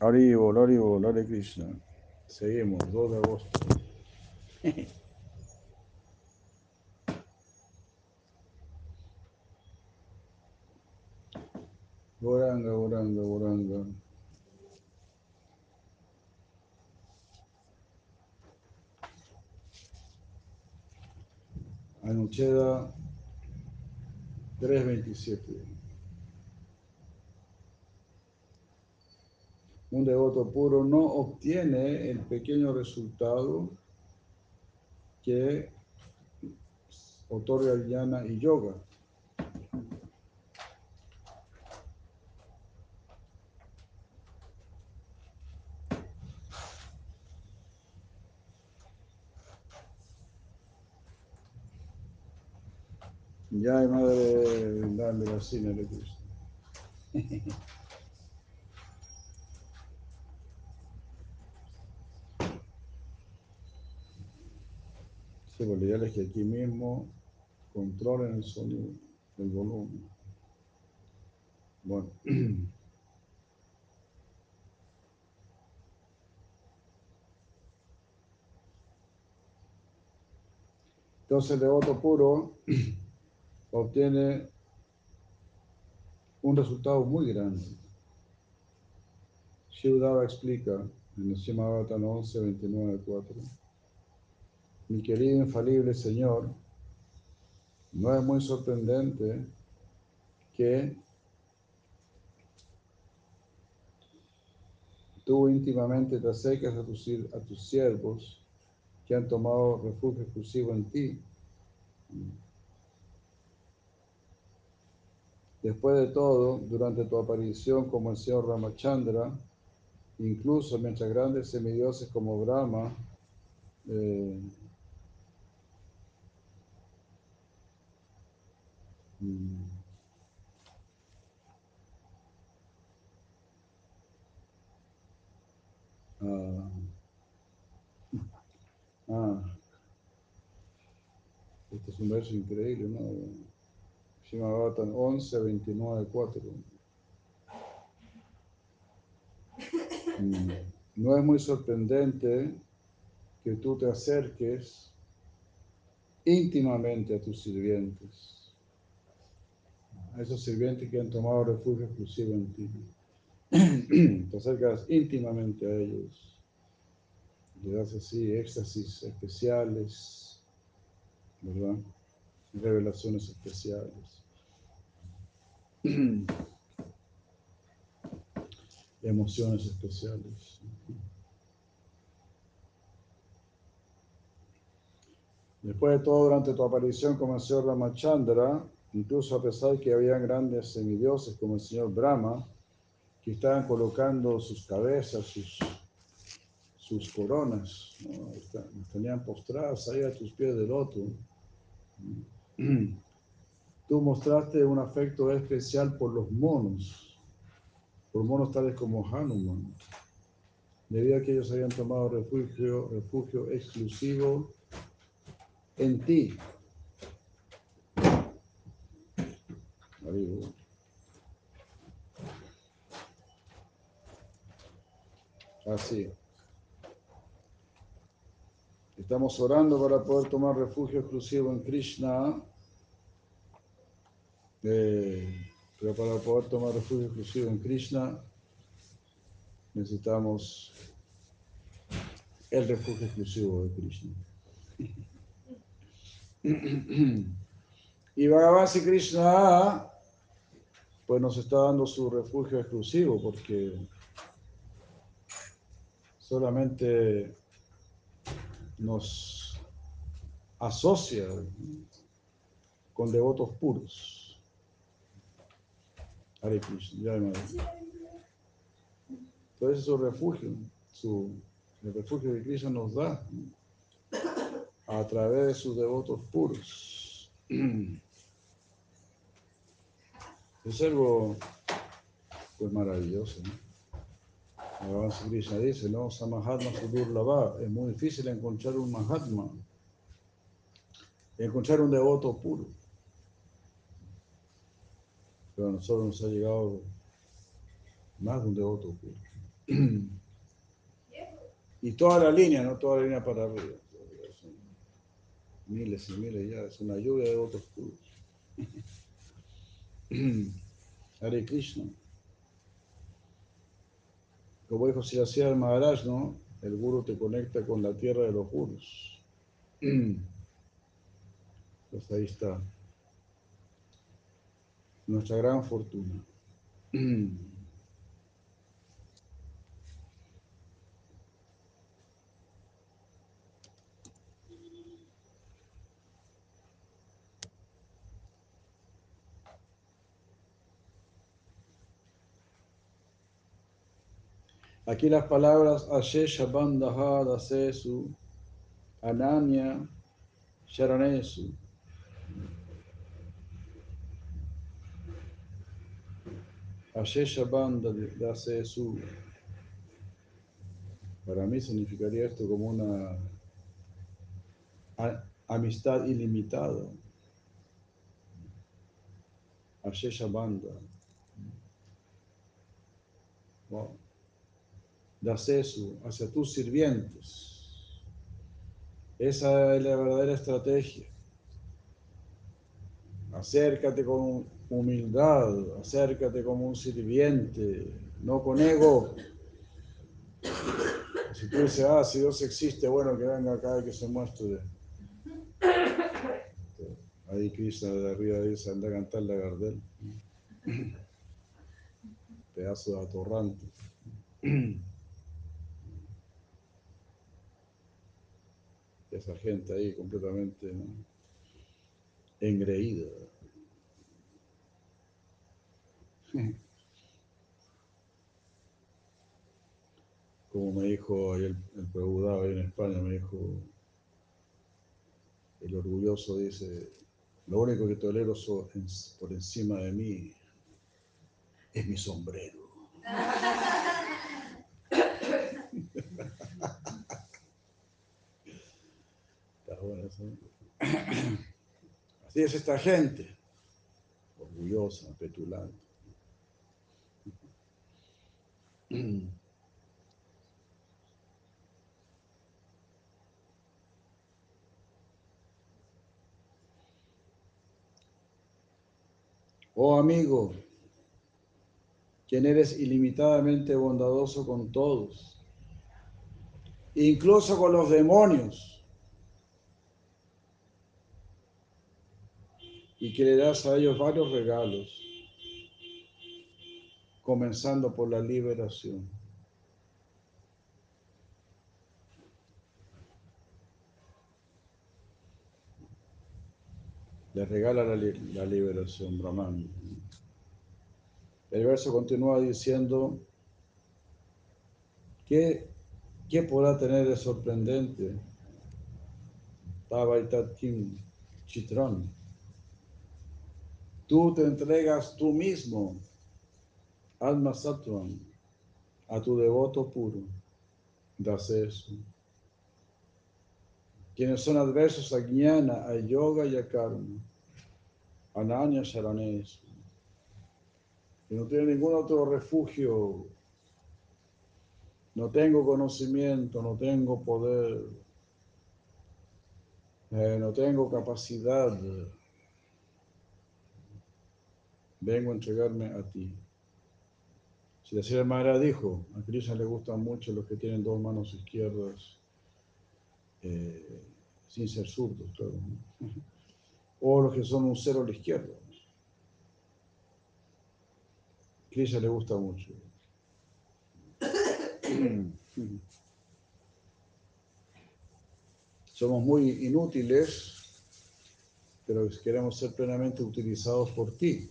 Haribo, Haribo, Hare Krishna. Seguimos, 2 de agosto. Goranga, Goranga, Goranga. Anucheda 327. Un devoto puro no obtiene el pequeño resultado que otorga jnana y yoga. Ya madre dale la cine le gusta. Sí, lo ideal es que aquí mismo controlen el sonido, el volumen. Bueno. Entonces el devoto puro obtiene un resultado muy grande. Shivdava explica en el Shimabhatan 11, 29, 4. Mi querido infalible Señor, no es muy sorprendente que tú íntimamente te acercas a tus, a tus siervos que han tomado refugio exclusivo en ti. Después de todo, durante tu aparición como el Señor Ramachandra, incluso mientras grandes semidioses como Brahma, eh, ah, ah, este es un verso increíble, ¿no? Shimabatan 11, 29, 4. No es muy sorprendente que tú te acerques íntimamente a tus sirvientes, a esos sirvientes que han tomado refugio exclusivo en ti. Te acercas íntimamente a ellos, le das así éxtasis especiales, ¿verdad? Revelaciones especiales. emociones especiales. Después de todo, durante tu aparición como el señor Ramachandra, incluso a pesar de que había grandes semidioses como el señor Brahma, que estaban colocando sus cabezas, sus, coronas, ¿no? tenían postradas ahí a tus pies de loto. Tú mostraste un afecto especial por los monos, por monos tales como Hanuman, debido a que ellos habían tomado refugio, refugio exclusivo en ti. Así. Estamos orando para poder tomar refugio exclusivo en Krishna pero para poder tomar refugio exclusivo en Krishna, necesitamos el refugio exclusivo de Krishna. Y Bhagavan Krishna, pues nos está dando su refugio exclusivo porque solamente nos asocia con devotos puros. Hare Krishna, Entonces su refugio, su, el refugio que Krishna nos da a través de sus devotos puros. Es algo pues maravilloso, ¿no? Alabanza Krishna dice, ¿no? Samahatma Sudurlava, es muy difícil encontrar un Mahatma, encontrar un devoto puro pero a nosotros nos ha llegado más de un devoto Y toda la línea, no toda la línea para arriba. miles y miles ya, es una lluvia de votos puros. Hare Krishna. Como dijo Siracía Maharaj, ¿no? El guru te conecta con la tierra de los gurus. Pues ahí está. Nuestra gran fortuna. Aquí las palabras Ashesha Bandaha Dasesu, Ananya Sharanesu. Ashesha Banda Dasesu. Para mí significaría esto como una amistad ilimitada. Ashesha Banda. Wow das eso hacia tus sirvientes. Esa es la verdadera estrategia. Acércate con humildad, acércate como un sirviente, no con ego. Si tú dices, ah, si Dios existe, bueno, que venga acá y que se muestre. Ahí Krishna de arriba dice, anda a cantar la Gardel. Pedazo de atorrante. Esa gente ahí completamente engreída. Como me dijo el, el ahí en España, me dijo, el orgulloso dice, lo único que tolero por encima de mí es mi sombrero. Así es esta gente, orgullosa, petulante. Oh amigo, quien eres ilimitadamente bondadoso con todos, incluso con los demonios y que le das a ellos varios regalos, comenzando por la liberación. Le regala la, liberación, Brahman. El verso continúa diciendo, ¿qué, qué podrá tener de sorprendente? Kim Chitron Tú te entregas tú mismo, alma sattvan, a tu devoto puro. Das eso. Quienes son adversos a Jnana, a Yoga y a Karma. Ananya Sharanes. Que no tiene ningún otro refugio. No tengo conocimiento, no tengo poder. Eh, no tengo capacidad vengo a entregarme a ti. Si la señora Mara dijo, a Krishna le gustan mucho los que tienen dos manos izquierdas, eh, sin ser zurdos, claro. O los que son un cero a la izquierda. Krishna le gusta mucho. Somos muy inútiles, pero queremos ser plenamente utilizados por ti.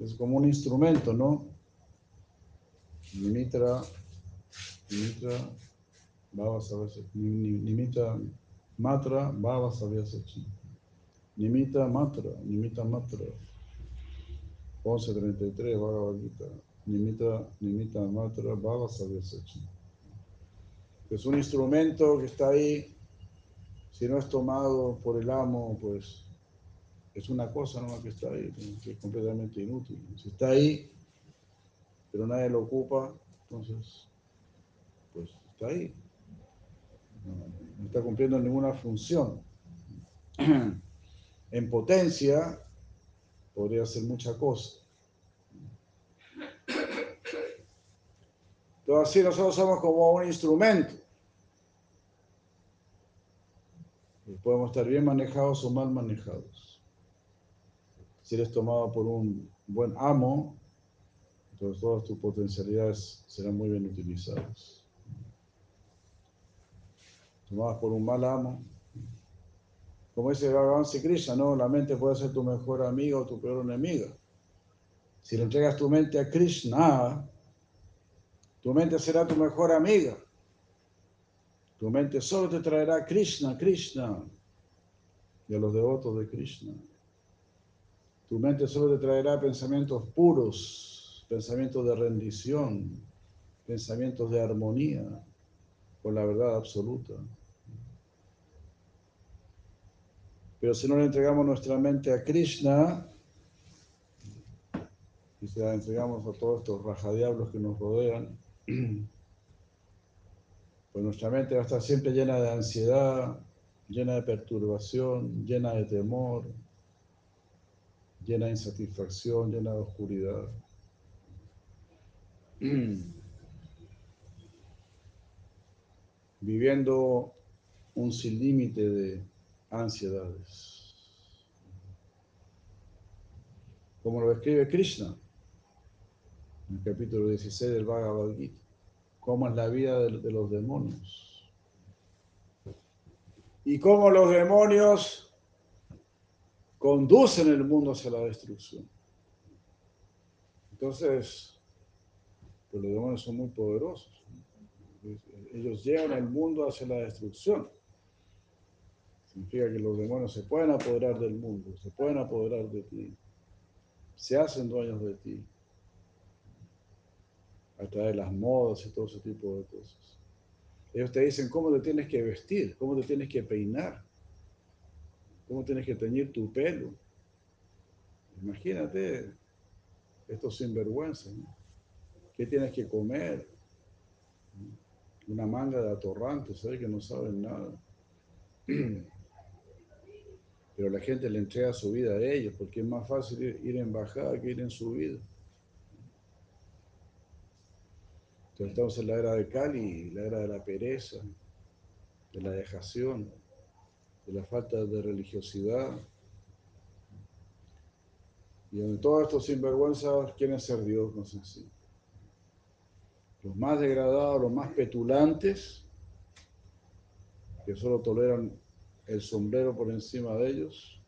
Es como un instrumento, ¿no? Nimitra, Nimitra, Baba Nimitra Matra, Baba Sabyasachi. Nimita Matra, Nimita Matra. 1133, Bhagavad Gita. Nimita, Nimita Matra, Baba Sabyasachi. Es un instrumento que está ahí. Si no es tomado por el amo, pues es una cosa nomás que está ahí, que es completamente inútil. Si está ahí, pero nadie lo ocupa, entonces, pues está ahí. No, está cumpliendo ninguna función. En potencia podría hacer mucha cosa. Entonces así nosotros somos como un instrumento. podemos estar bien manejados o mal manejados. Si eres tomado por un buen amo, entonces todas tus potencialidades serán muy bien utilizadas. Tomadas por un mal amo, como dice Bhagavan Krishna, no, la mente puede ser tu mejor amiga o tu peor enemiga. Si le entregas tu mente a Krishna, tu mente será tu mejor amiga. Tu mente solo te traerá Krishna, Krishna y a los devotos de Krishna. Tu mente solo te traerá pensamientos puros, pensamientos de rendición, pensamientos de armonía con la verdad absoluta. Pero si no le entregamos nuestra mente a Krishna, y se la entregamos a todos estos rajadiablos que nos rodean, pues nuestra mente va a estar siempre llena de ansiedad, llena de perturbación, llena de temor, llena de insatisfacción, llena de oscuridad. Viviendo un sin límite de ansiedades. Como lo escribe Krishna en el capítulo 16 del Bhagavad Gita cómo es la vida de, los demonios. Y cómo los demonios conducen el mundo hacia la destrucción. Entonces, pues los demonios son muy poderosos. Ellos llevan el mundo hacia la destrucción. Significa que los demonios se pueden apoderar del mundo, se pueden apoderar de ti, se hacen dueños de ti a través de las modas y todo ese tipo de cosas. Ellos te dicen cómo te tienes que vestir, cómo te tienes que peinar, cómo tienes que teñir tu pelo. Imagínate esto sinvergüenza. ¿no? ¿Qué tienes que comer? Una manga de atorrantes, ¿sabes? Que no saben nada. Pero la gente le entrega su vida a ellos porque es más fácil ir en bajada que ir en subida. estamos en la era de Cali, la era de la pereza, de la dejación, de la falta de religiosidad. Y donde todos estos sinvergüenzas quieren ser Dios, no sé si. Los más degradados, los más petulantes, que solo toleran el sombrero por encima de ellos,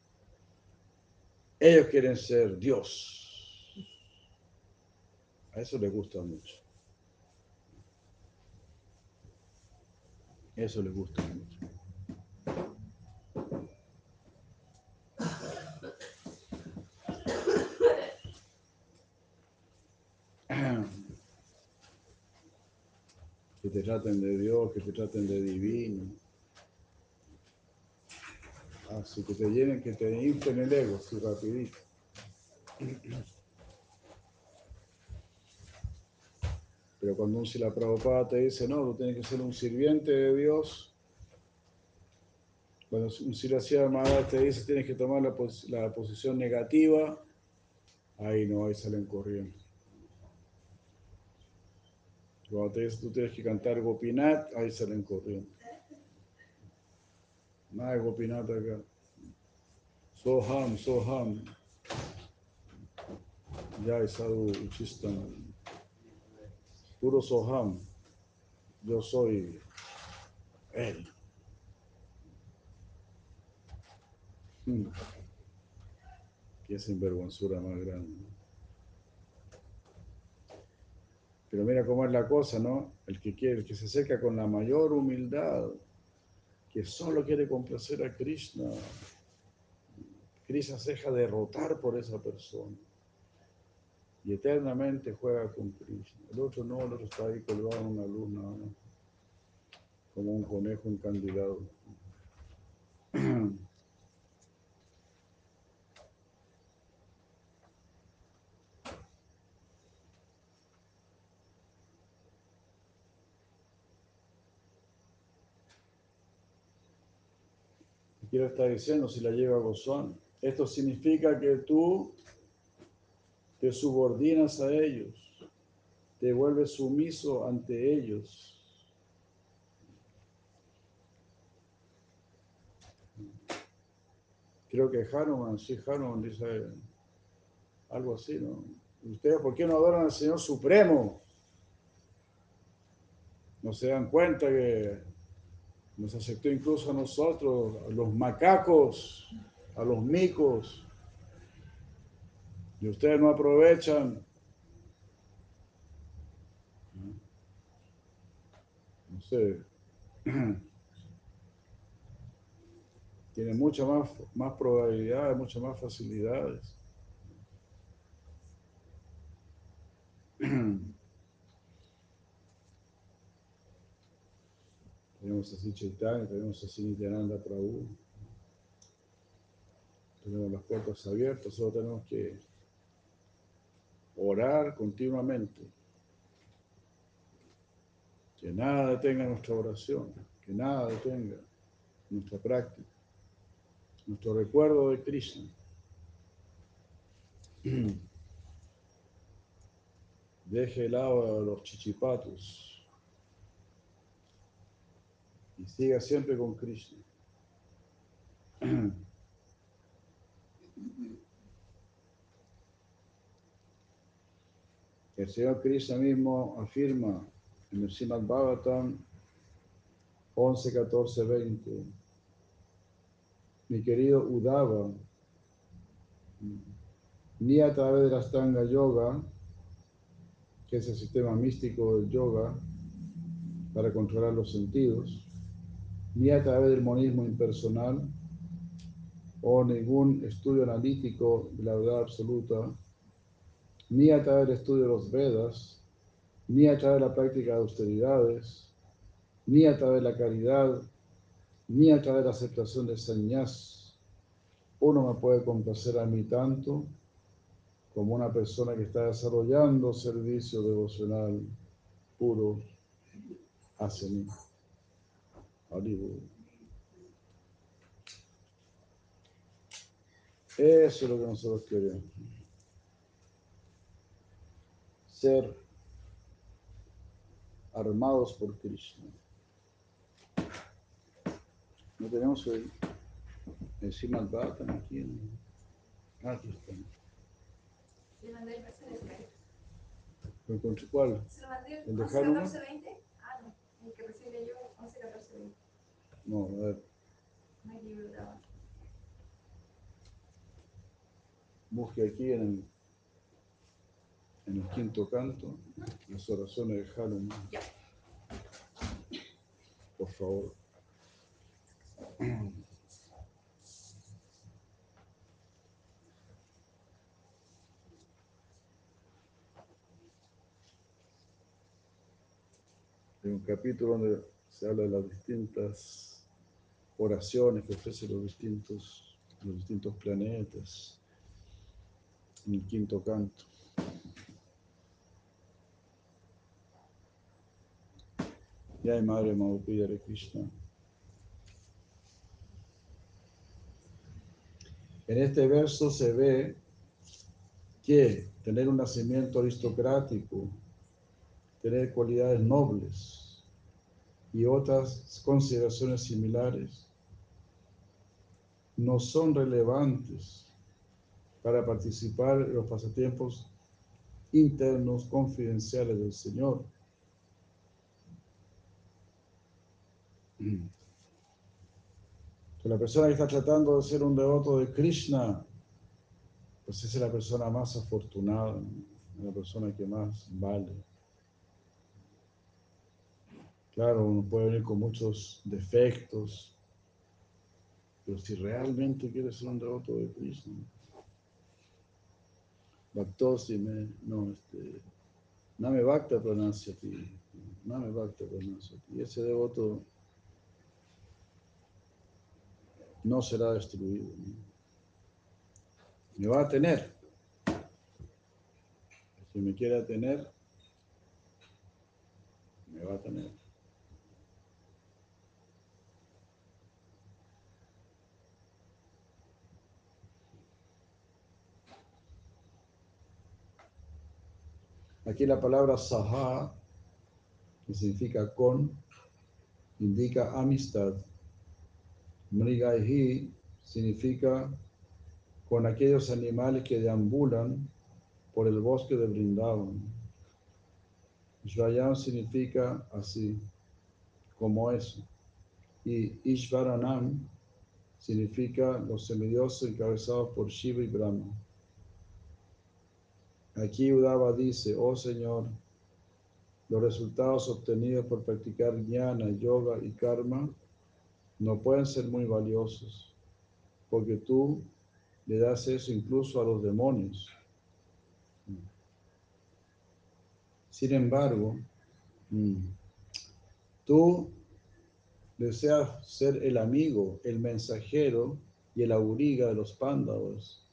ellos quieren ser Dios. A eso les gusta mucho. Eso les gusta mucho. Que te traten de Dios, que te traten de divino. Así que te llenen, que te inflen el ego, así rapidito. Pero cuando un Sila Prabhupada te dice, no, tú tienes que ser un sirviente de Dios, cuando un Sila Maharaj te dice, tienes que tomar la, la posición negativa, ahí no, ahí salen corriendo. Cuando te tú tienes que cantar Gopinat, ahí salen corriendo. Nada de Gopinat acá. Soham, Soham. Ya, Sadhu Uchistan puro Soham, yo soy Él. Hmm. Qué sinvergüenzura más grande. Pero mira cómo es la cosa, ¿no? El que quiere, el que se acerca con la mayor humildad, que solo quiere complacer a Krishna, Krishna se deja derrotar por esa persona y eternamente juega con Krishna. El otro no, el otro está ahí colgado en una luz nada como un conejo encandilado. Y lo está diciendo, si la lleva gozón. Esto significa que tú te subordinas a ellos, te vuelves sumiso ante ellos. Creo que Hanuman, sí, Hanuman dice algo así, ¿no? ¿Ustedes por qué no adoran al Señor Supremo? No se dan cuenta que nos aceptó incluso a nosotros, a los macacos, a los micos. Y ustedes no aprovechan. No sé. Tiene muchas más, más probabilidades, muchas más facilidades. Tenemos así Chaitanya, tenemos así Nityananda Prabhu. Tenemos las puertas abiertas, solo tenemos que orar continuamente. Que nada detenga nuestra oración, que nada detenga nuestra práctica, nuestro recuerdo de Krishna. Deje el agua a los chichipatos y siga siempre con Krishna. El Señor Krishna mismo afirma en el Srimad Bhagavatam 11, 14, 20. Mi querido Udava, ni a través de la Stanga Yoga, que es el sistema místico del yoga para controlar los sentidos, ni a través del monismo impersonal o ningún estudio analítico de la verdad absoluta, ni a través del estudio de los Vedas, ni a través de la práctica de austeridades, ni a través de la caridad, ni a través de la aceptación de señas, uno me puede complacer a mí tanto como una persona que está desarrollando servicio devocional puro hacia mí. Eso es lo que nosotros queremos. Ser armados por Krishna. No tenemos el, el Simal aquí. Aquí está. Le mandé el beso de Skype. ¿Lo encontré cuál? ¿Se lo mandé ¿El de 11, Hanuman? 14, 20? Ah, no. El que recibí yo, 11, 14, 20. No, a ver, busque aquí en el, en el quinto canto las oraciones de. Ya. Por favor. Hay un capítulo donde se habla de las distintas oraciones que ofrecen los distintos, los distintos planetas en el quinto canto. Hay Madre Mahaprabhu de Krishna. En este verso se ve que tener un nacimiento aristocrático, tener cualidades nobles y otras consideraciones similares no son relevantes para participar en los pasatiempos internos confidenciales del Señor. La persona que está tratando de ser un devoto de Krishna, pues es la persona más afortunada, la persona que más vale. Claro, uno puede venir con muchos defectos, pero si realmente quiere ser un devoto de Krishna, me, no, este, Name Bhakta Pranasya-ti, Name Bhakta Pranasya-ti. Ese devoto no será destruido. ¿no? Me va a tener. Si me quiere tener, me va a tener. Aquí la palabra saha, que significa con, indica amistad. Mrigaihi significa con aquellos animales que deambulan por el bosque de Brindavan. Shvayam significa así, como eso. Y Ishvaranam significa los semidioses encabezados por Shiva y Brahma. Aquí Udava dice, oh Señor, los resultados obtenidos por practicar jnana, yoga y karma no pueden ser muy valiosos, porque tú le das eso incluso a los demonios. Sin embargo, mm, tú deseas ser el amigo, el mensajero y el auriga de los pándavos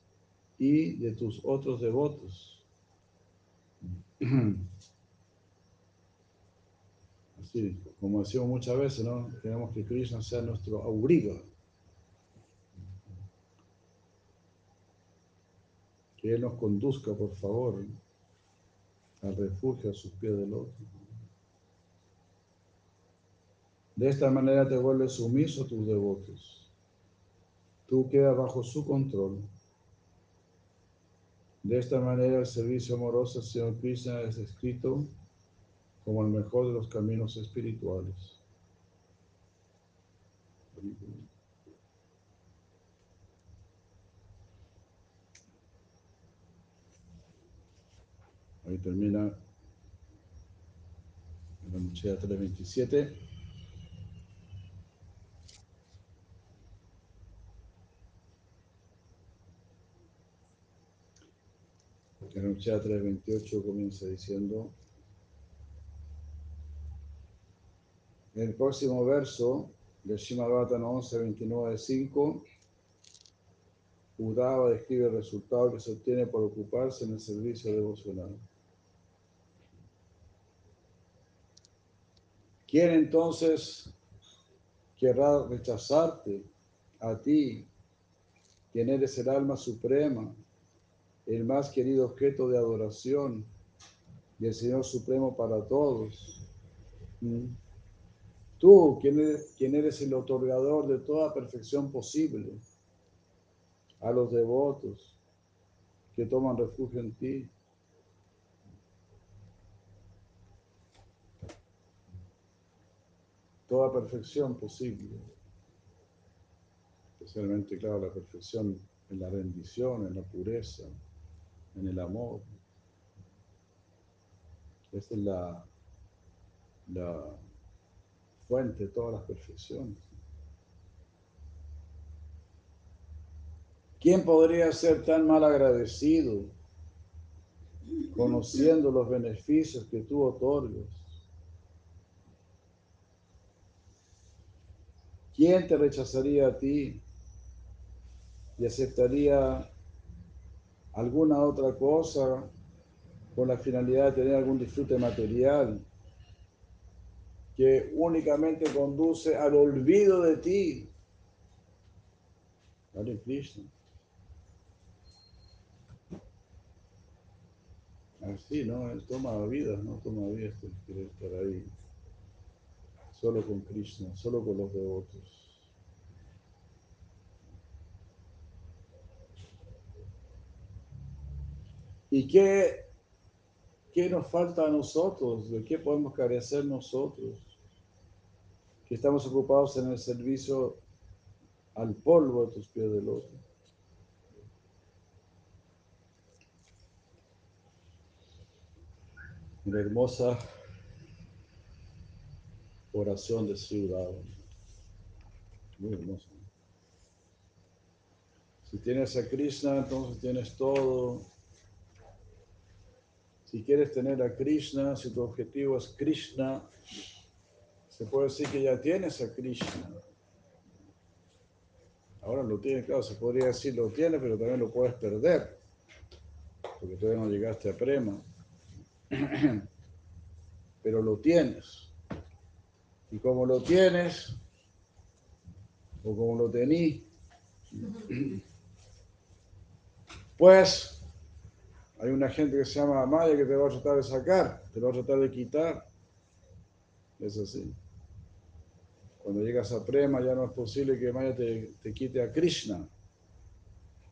y de tus otros devotos. Así, como decimos muchas veces, ¿no? Queremos que Krishna sea nuestro auriga. Que Él nos conduzca, por favor, al refugio a sus pies del otro. De esta manera te vuelves sumiso a tus devotos. Tú quedas bajo su control. De esta manera el servicio amoroso al Señor Krishna es escrito como el mejor de los caminos espirituales. Ahí termina la Muchea 327. La Muchea 328 comienza diciendo En el próximo verso del Shimabhatan 11, 29, 5, Udava describe el resultado que se obtiene por ocuparse en el servicio devocional. ¿Quién entonces querrá rechazarte a ti, quien eres el alma suprema, el más querido objeto de adoración y el Señor Supremo para todos? ¿Mm? Tú, quien eres, el otorgador de toda perfección posible a los devotos que toman refugio en ti. Toda perfección posible. Especialmente, claro, la perfección en la rendición, en la pureza, en el amor. Esta es la, la fuente de todas las perfecciones. ¿Quién podría ser tan mal agradecido conociendo los beneficios que tú otorgas? ¿Quién te rechazaría a ti y aceptaría alguna otra cosa con la finalidad de tener algún disfrute material? que únicamente conduce al olvido de ti. Hare Krishna. Así, ¿no? Él toma vida, no toma vida, quiere estar ahí. Solo con Krishna, solo con los devotos. ¿Y qué, qué nos falta a nosotros? ¿De qué podemos carecer nosotros? que estamos ocupados en el servicio al polvo de tus pies del otro. Una hermosa oración de ciudad. Muy hermosa. Si tienes a Krishna, entonces tienes todo. Si quieres tener a Krishna, si tu objetivo es Krishna, se puede decir que ya tienes a Krishna. Ahora lo tienes, claro, se podría decir lo tienes, pero también lo puedes perder, porque todavía no llegaste a Prema. Pero lo tienes. Y como lo tienes, o como lo tení, pues hay una gente que se llama Maya que te va a tratar de sacar, te va a tratar de quitar. Es así. Cuando llegas a Prema ya no es posible que Maya te, te quite a Krishna,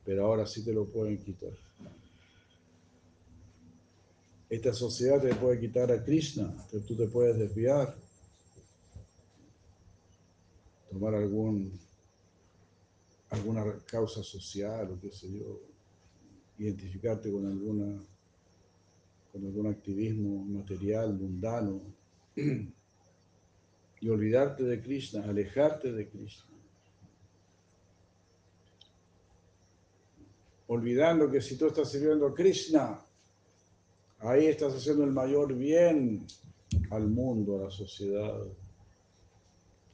pero ahora sí te lo pueden quitar. Esta sociedad te puede quitar a Krishna, tú te puedes desviar, tomar algún, alguna causa social o qué sé yo, identificarte con alguna con algún activismo material, mundano, y olvidarte de Krishna, alejarte de Krishna. Olvidando que si tú estás sirviendo a Krishna, ahí estás haciendo el mayor bien al mundo, a la sociedad,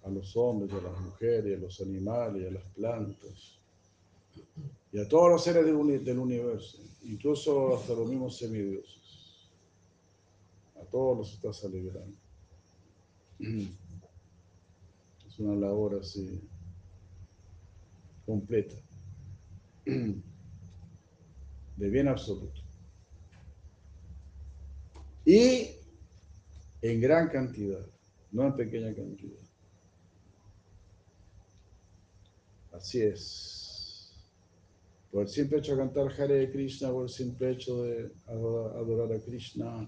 a los hombres, a las mujeres, a los animales, a las plantas y a todos los seres del, universo, incluso hasta los mismos semidioses. A todos los estás alegrando. Es una labor así completa, de bien absoluto. Y en gran cantidad, no en pequeña cantidad. Así es. Por el simple hecho de cantar Hare Krishna, por el simple hecho de adorar, a Krishna,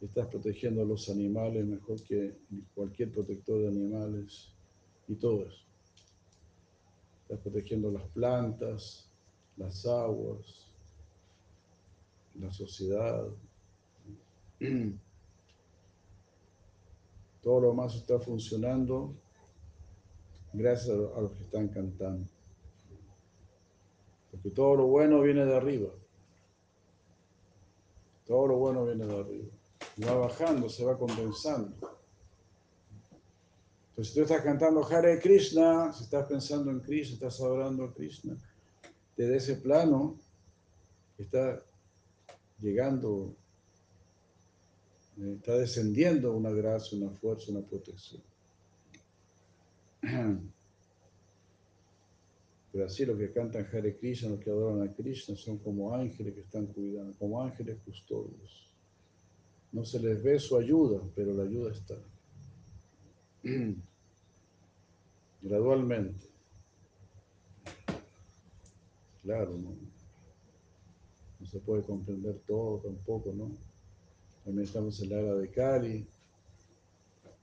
estás protegiendo a los animales mejor que cualquier protector de animales y todo eso. Estás protegiendo las plantas, las aguas, la sociedad. Todo lo más está funcionando gracias a los que están cantando. Porque todo lo bueno viene de arriba. Todo lo bueno viene de arriba. Va bajando, se va condensando. Entonces, si tú estás cantando Hare Krishna, si estás pensando en Krishna, estás adorando a Krishna, desde ese plano está llegando, está descendiendo una gracia, una fuerza, una protección. Pero así los que cantan Hare Krishna, los que adoran a Krishna, son como ángeles que están cuidando, como ángeles custodios. No se les ve su ayuda, pero la ayuda está. Gradualmente. Claro, ¿no? Se puede comprender todo tampoco, ¿no? También estamos en la era de Kali,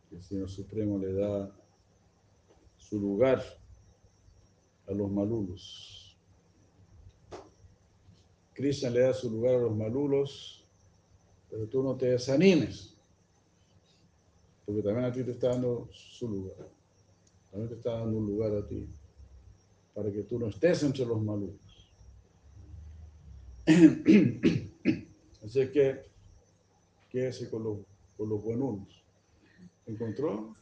que el Señor Supremo le da su lugar a los malulos. Krishna le da su lugar a los malulos, pero tú no te desanimes, porque también a ti te está dando su lugar. También te está dando un lugar a ti, para que tú no estés entre los malulos. Así que, quédese con los, con los buenos. ¿Encontró?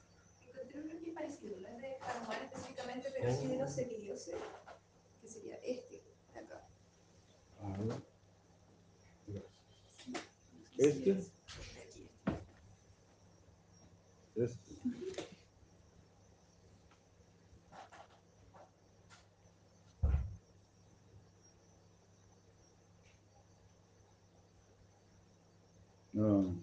pero sí de los sería este. Este. Este. No.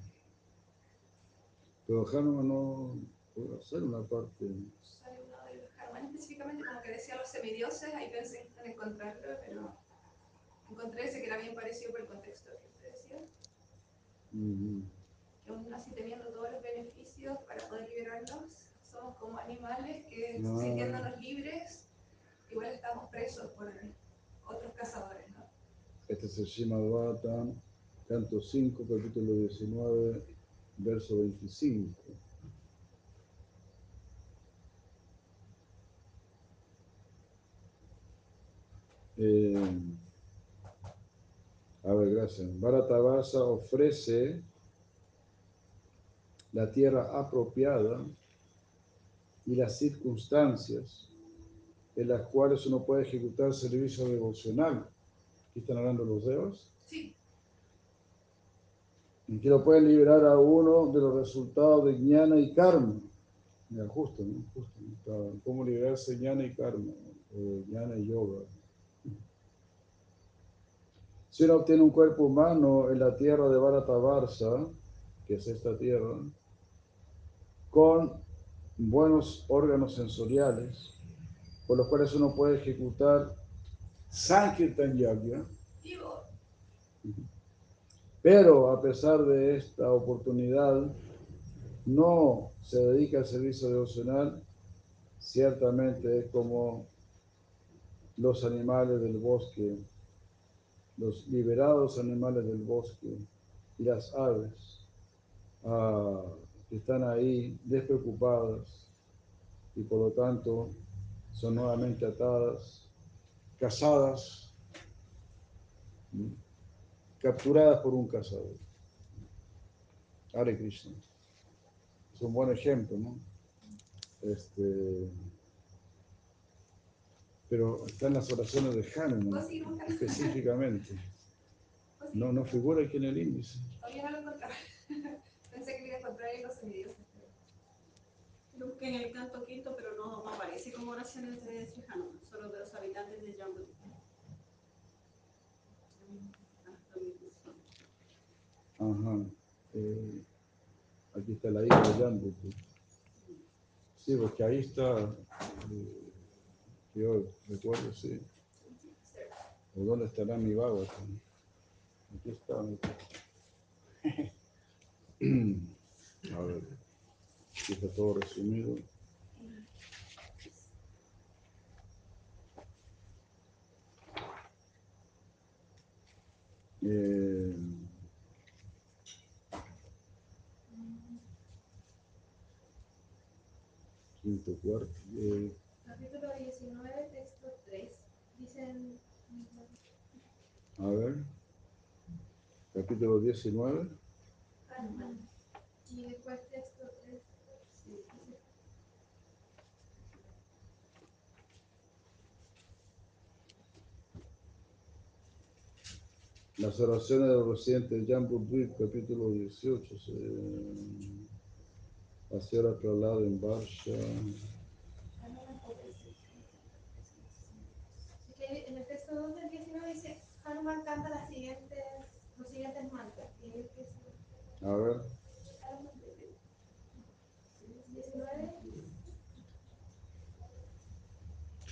Pero Hanuman no puede hacer una parte específicamente como que decía los semidioses, ahí pensé en encontrarlo, pero encontré ese que era bien parecido por el contexto que usted decía. Que aún así teniendo todos los beneficios para poder liberarnos, somos como animales que no. sintiéndonos libres, igual estamos presos por otros cazadores. ¿no? Este es el Shimad canto 5, capítulo 19, verso 25. Eh, a ver, gracias. Bharatavasa ofrece la tierra apropiada y las circunstancias en las cuales uno puede ejecutar servicio devocional. ¿Aquí están hablando los dedos? Sí. Y que lo pueden liberar a uno de los resultados de jnana y karma. Mira, justo, ¿no? Justo, ¿Cómo liberarse jnana y karma? O jnana y yoga. Si uno obtiene un cuerpo humano en la tierra de Baratabarsa, que es esta tierra, con buenos órganos sensoriales, por los cuales uno puede ejecutar Sankirtan Yagya, pero a pesar de esta oportunidad, no se dedica al servicio devocional, ciertamente es como los animales del bosque, los liberados animales del bosque y las aves ah, que están ahí despreocupadas y por lo tanto son nuevamente atadas, cazadas, capturadas por un cazador. Hare Krishna. Es un buen ejemplo, ¿no? Este, pero están las oraciones de Hanuman específicamente. No, no figura aquí en el índice. Todavía no lo encontraba. Pensé que iba a encontrar en los medios. Lo busqué en el canto quinto, pero no, no aparece como oraciones de Sri Hanuman, solo de los habitantes de Jambu. Ajá. Eh, aquí está la isla de Jambu. Sí, porque ahí está, eh, yo recuerdo, sí. ¿O dónde estará mi vago? Aquí está. A ver, aquí está todo resumido. Eh, quinto cuarto. Eh, Capítulo 19, texto 3. Dicen. A ver. Capítulo 19. Hanuman. Y después texto 3. Las oraciones de los residentes de Jambu Dvip, capítulo 18. Se... La señora Pralada en Barsha. Que En el texto 2 del 19 dice, Hanuman canta las siguientes, los siguientes mantras. Y el que se- A ver. Hanuman 19,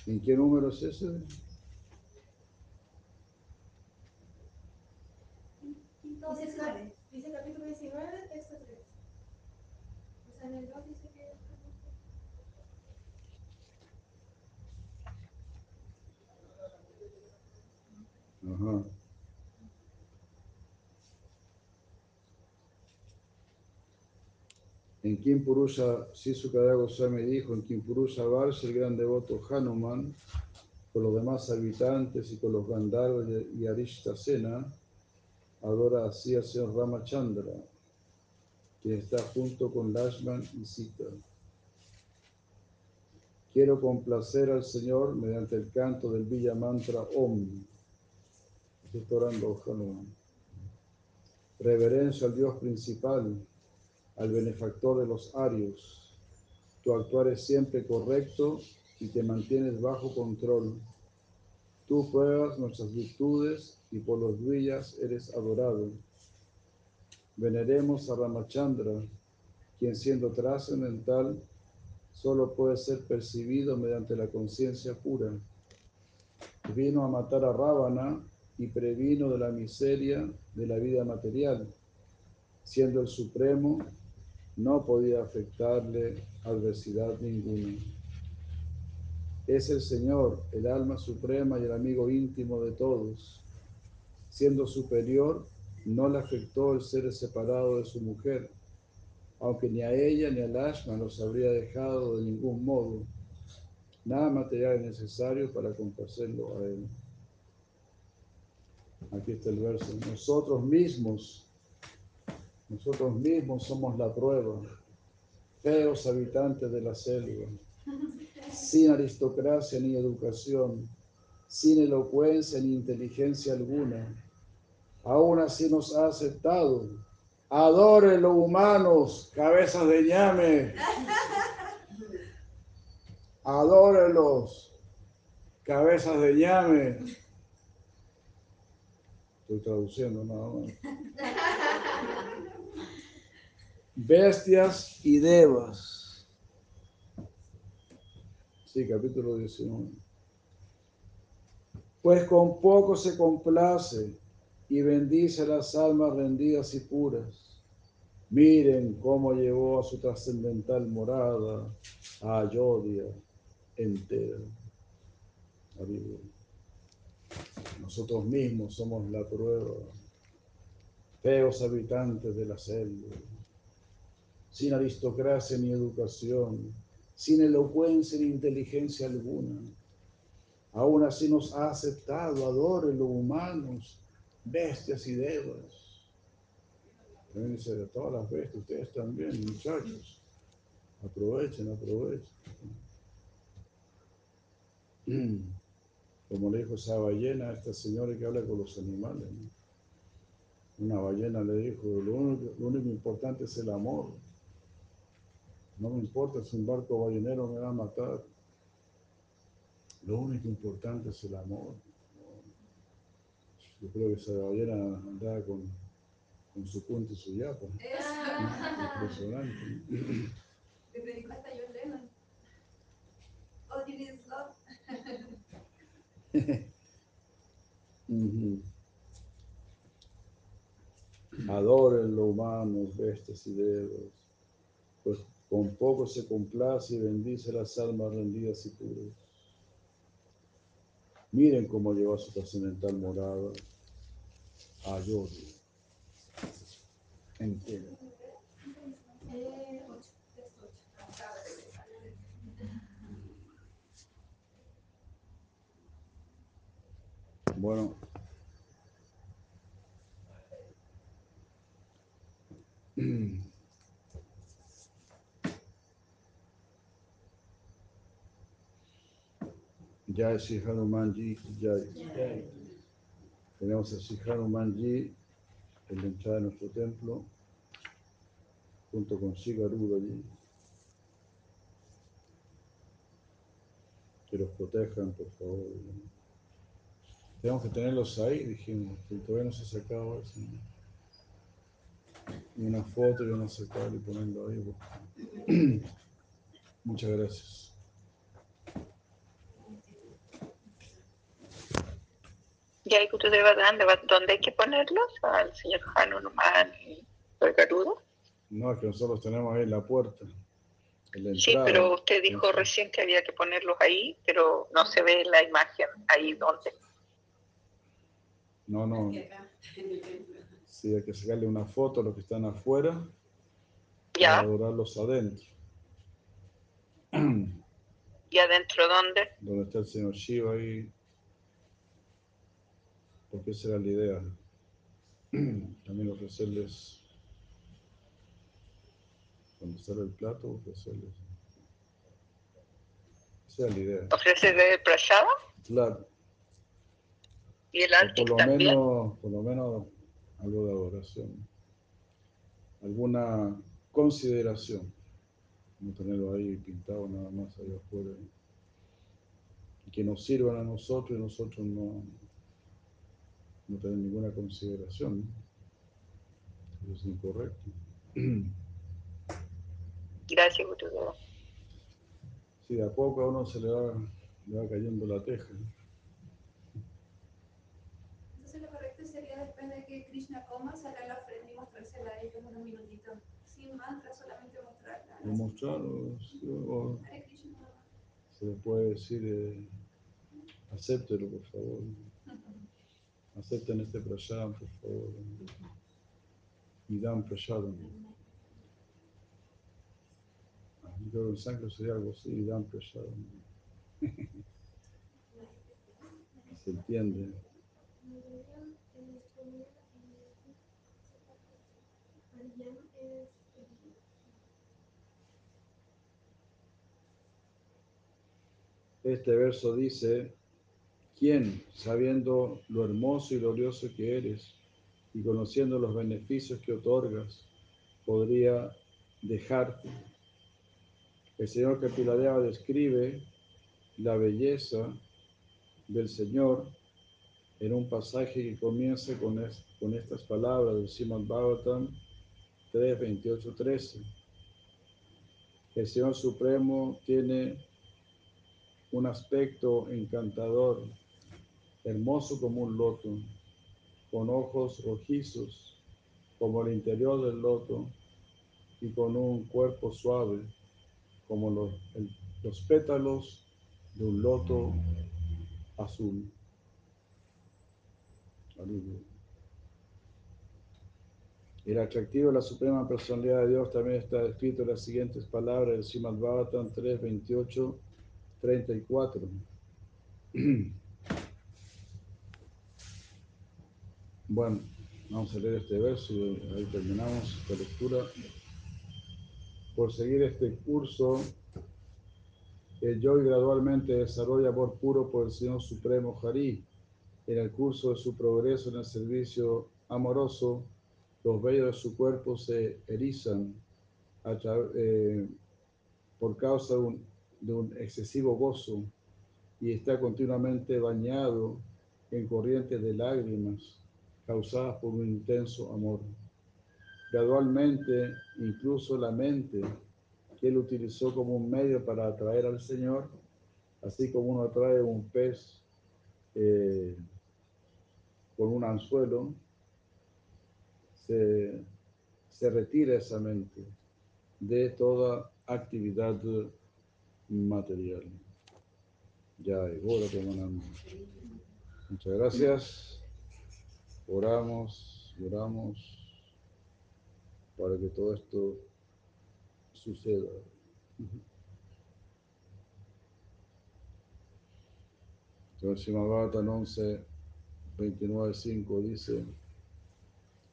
¿En qué número es ese? dice, cap- dice capítulo 19, texto 3. O sea, en el 2 dice que... Ajá. En Kimpurusha, Sisukada Goswami dijo, en Kimpurusha Varsha, el gran devoto Hanuman, con los demás habitantes y con los Gandharvas y Arishtasena, adora así al señor Ramachandra, quien está junto con Lashman y Sita. Quiero complacer al Señor mediante el canto del Villa Mantra Om. Está orando Hanuman. Reverencia al Dios principal, al benefactor de los arios. Tu actuar es siempre correcto y te mantienes bajo control. Tú pruebas nuestras virtudes y por los villas eres adorado. Veneremos a Ramachandra, quien siendo trascendental solo puede ser percibido mediante la conciencia pura. Vino a matar a Rábana y previno de la miseria de la vida material. Siendo el Supremo, no podía afectarle adversidad ninguna. Es el Señor, el alma suprema y el amigo íntimo de todos. Siendo superior, no le afectó el ser separado de su mujer, aunque ni a ella ni a Lashman los habría dejado de ningún modo. Nada material es necesario para complacerlo a él. Aquí está el verso. Nosotros mismos, nosotros mismos somos la prueba, feos habitantes de la selva, sin aristocracia ni educación, sin elocuencia ni inteligencia alguna. Aún así nos ha aceptado. Adórenlo, humanos, cabezas de ñame. Adórenlos, cabezas de ñame. Estoy traduciendo nada más. Bestias y devas. Sí, capítulo 19. Pues con poco se complace y bendice las almas rendidas y puras. Miren cómo llevó a su trascendental morada a Ayodia entera. Nosotros mismos somos la prueba, feos habitantes de la selva, sin aristocracia ni educación, sin elocuencia ni inteligencia alguna. Aún así nos ha aceptado, los humanos, bestias y devas. También de todas las bestias, ustedes también, muchachos. Aprovechen, aprovechen. Como le dijo esa ballena a esta señora que habla con los animales. Una ballena le dijo, lo único, lo único importante es el amor. No me importa si un barco ballenero me va a matar. Lo único importante es el amor. Yo creo que esa ballena andaba con, con su punto y su yapa. Impresionante. Le dedicó hasta John Lennon. All you need is love. Adoren lo humano, bestias y dedos, pues con poco se complace y bendice las almas rendidas y puras. Miren cómo lleva su trascendental morada a Yodi entera. Bueno. Jai Sri Hanumanji, Jai. Tenemos a Sri Hanumanji en la entrada de nuestro templo, junto con Sigaruda allí. Que los protejan, por favor. Tenemos que tenerlos ahí, dijimos, que todavía no se ha sacado eso. Una foto y una sacar y ponerlo ahí. Muchas gracias. ¿Y hay dónde hay que ponerlos? ¿Al señor Hanuman y el Garudo? No, es que nosotros tenemos ahí la puerta. sí, pero usted dijo recién que había que ponerlos ahí, pero no se ve la imagen ahí donde. No, no. Sí, hay que sacarle una foto a los que están afuera ¿Ya? para adorarlos adentro. ¿Y adentro dónde? Donde está el señor Shiva ahí. Porque esa era la idea. También ofrecerles, cuando sale el plato, ofrecerles. Esa era la idea. ¿Ofrecerle el prasada? Claro. ¿Y el alto por lo también? Menos, por lo menos algo de adoración. Alguna consideración. No tenerlo ahí pintado nada más allá afuera. Y que nos sirvan a nosotros y nosotros no, no tener ninguna consideración. Eso es incorrecto. Gracias, Gurudeva. Sí, de a poco a uno se le va, le va cayendo la teja. Entonces lo correcto sería después de que Krishna coma, sacar la ofrenda y mostrársela a ellos unos minutitos. Sin mantra, solamente mostrarla. O mostrarlo, o, se le puede decir, eh, acéptelo por favor. Acepten este prashadam, por favor. Y dan prashadam. Yo creo que en sangre sería algo así, y dan prashadam. Se entiende. Este verso dice, ¿quién, sabiendo lo hermoso y glorioso que eres y conociendo los beneficios que otorgas, podría dejarte? El Señor Capiladeava describe la belleza del Señor en un pasaje que comienza con, con estas palabras del Simon Bhagavatam 3, 28, 13. El Señor Supremo tiene un aspecto encantador, hermoso como un loto, con ojos rojizos como el interior del loto y con un cuerpo suave como los, los pétalos de un loto azul. El atractivo de la Suprema Personalidad de Dios también está escrito en las siguientes palabras del Srimad Bhagavatam 3, 28, 34. Bueno, vamos a leer este verso y ahí terminamos esta lectura. Por seguir este curso, el yogi gradualmente desarrolla amor puro por el Señor Supremo Hari. En el curso de su progreso en el servicio amoroso, los vellos de su cuerpo se erizan eh, por causa de un, excesivo gozo y está continuamente bañado en corrientes de lágrimas causadas por un intenso amor. Gradualmente, incluso la mente que él utilizó como un medio para atraer al Señor, así como uno atrae un pez eh, con un anzuelo, se, retira esa mente de toda actividad material. Ya, Muchas gracias. Oramos, oramos para que todo esto suceda. Entonces, Bhagavatam 11, 29, 5 dice,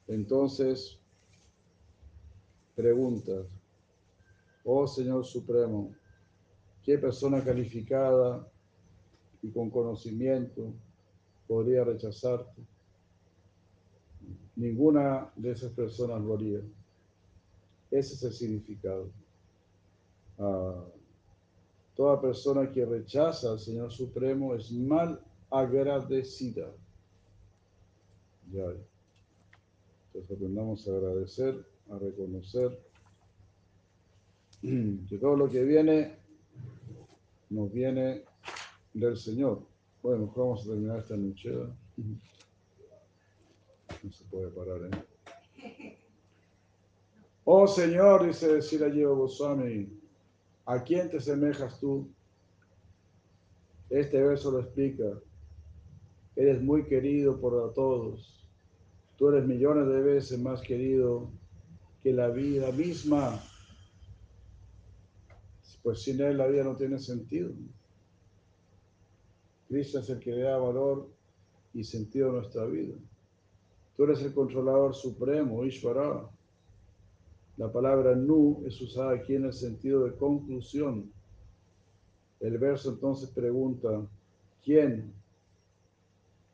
entonces, preguntas, oh Señor Supremo, ¿qué persona calificada y con conocimiento podría rechazarte? Ninguna de esas personas lo haría. Ese es el significado. Ah, toda persona que rechaza al Señor Supremo es mal agradecida. Ya. Entonces aprendamos a agradecer, a reconocer que todo lo que viene nos viene del Señor. Bueno, vamos a terminar esta noche. No se puede parar, ¿eh? Oh Señor, dice decir allí Goswami, ¿a quién te semejas tú? Este verso lo explica. Eres muy querido por todos. Tú eres millones de veces más querido que la vida misma. Pues sin él la vida no tiene sentido. Cristo es el que le da valor y sentido a nuestra vida. Tú eres el controlador supremo, Ishvara. La palabra nu es usada aquí en el sentido de conclusión. El verso entonces pregunta, ¿quién?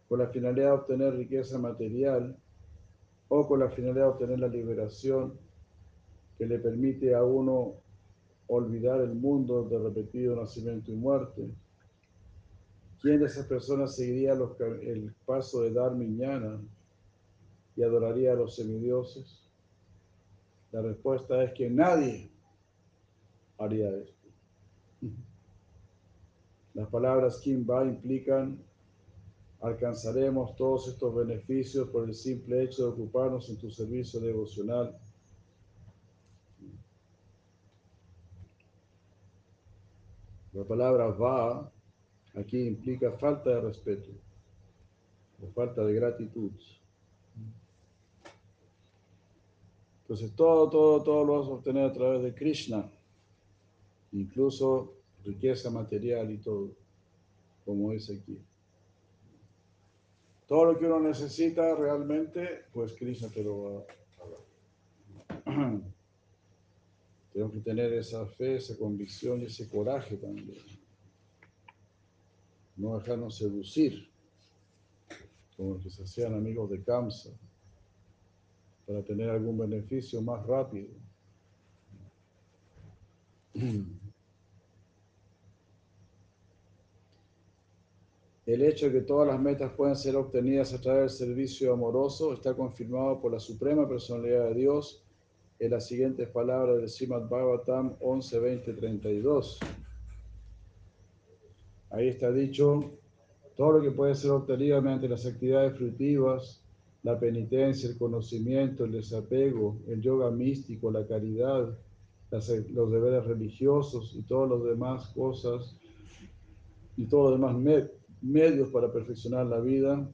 Con la finalidad de obtener riqueza material o con la finalidad de obtener la liberación que le permite a uno olvidar el mundo de repetido nacimiento y muerte. ¿Quién de esas personas seguiría el paso de dar miñana y adoraría a los semidioses? La respuesta es que nadie haría esto. Las palabras Kimba implican alcanzaremos todos estos beneficios por el simple hecho de ocuparnos en tu servicio devocional. La palabra va aquí implica falta de respeto o falta de gratitud. Entonces todo, todo, todo lo vas a obtener a través de Krishna, incluso riqueza material y todo, como dice aquí. Todo lo que uno necesita realmente, pues Krishna te lo va a dar. Tenemos que tener esa fe, esa convicción y ese coraje también. No dejarnos seducir, como los que se hacían amigos de Kamsa para tener algún beneficio más rápido. El hecho de que todas las metas pueden ser obtenidas a través del servicio amoroso está confirmado por la Suprema Personalidad de Dios en las siguientes palabras del Srimad Bhagavatam 11, 20, 32. Ahí está dicho, todo lo que puede ser obtenido mediante las actividades fruitivas, la penitencia, el conocimiento, el desapego, el yoga místico, la caridad, los deberes religiosos y todas las demás cosas y todos los demás medios para perfeccionar la vida,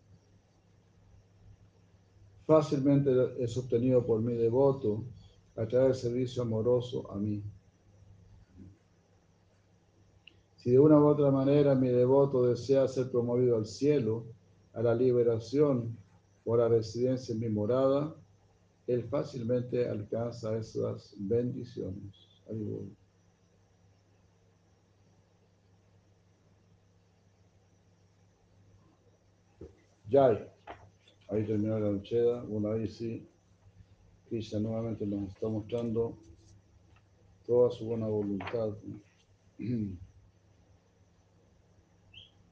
fácilmente es obtenido por mi devoto a través del servicio amoroso a mí. Si de una u otra manera mi devoto desea ser promovido al cielo, a la liberación a la residencia en mi morada, él fácilmente alcanza esas bendiciones. Yay. Ahí terminó la nocheda. Bueno, ahí sí. Krishna nuevamente nos está mostrando toda su buena voluntad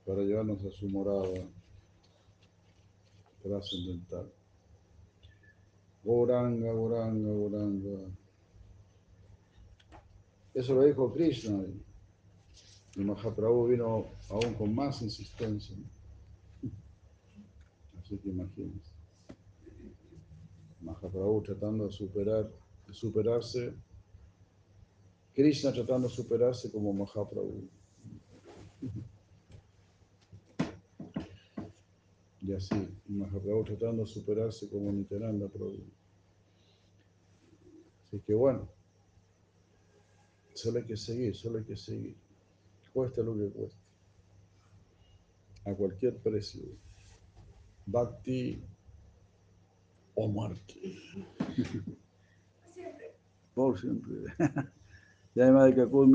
para llevarnos a su morada trascendental. Goranga, Goranga, Goranga. Eso lo dijo Krishna. Y Mahaprabhu vino aún con más insistencia. Así que imagínense. Mahaprabhu tratando de superar, de superarse. Krishna tratando de superarse como Mahaprabhu. Y así, Mahaprabhu tratando de superarse como Nityananda Prabhu. Así que bueno, solo hay que seguir, solo hay que seguir. Cuesta lo que cueste. A cualquier precio. Bhakti o muerte. Siempre. Por siempre. Ya hay más de Kakul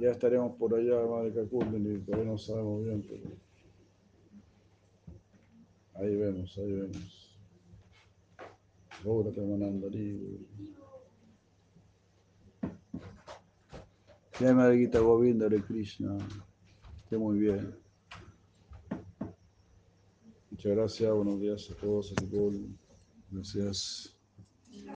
Ya estaremos por allá, de Kakul, todavía no sabemos bien, pero. Ahí vemos, ahí vemos. Ahora te mandan Ya me Gita Govinda de Krishna. Esté muy bien. Muchas gracias, buenos días a todos, a Gracias.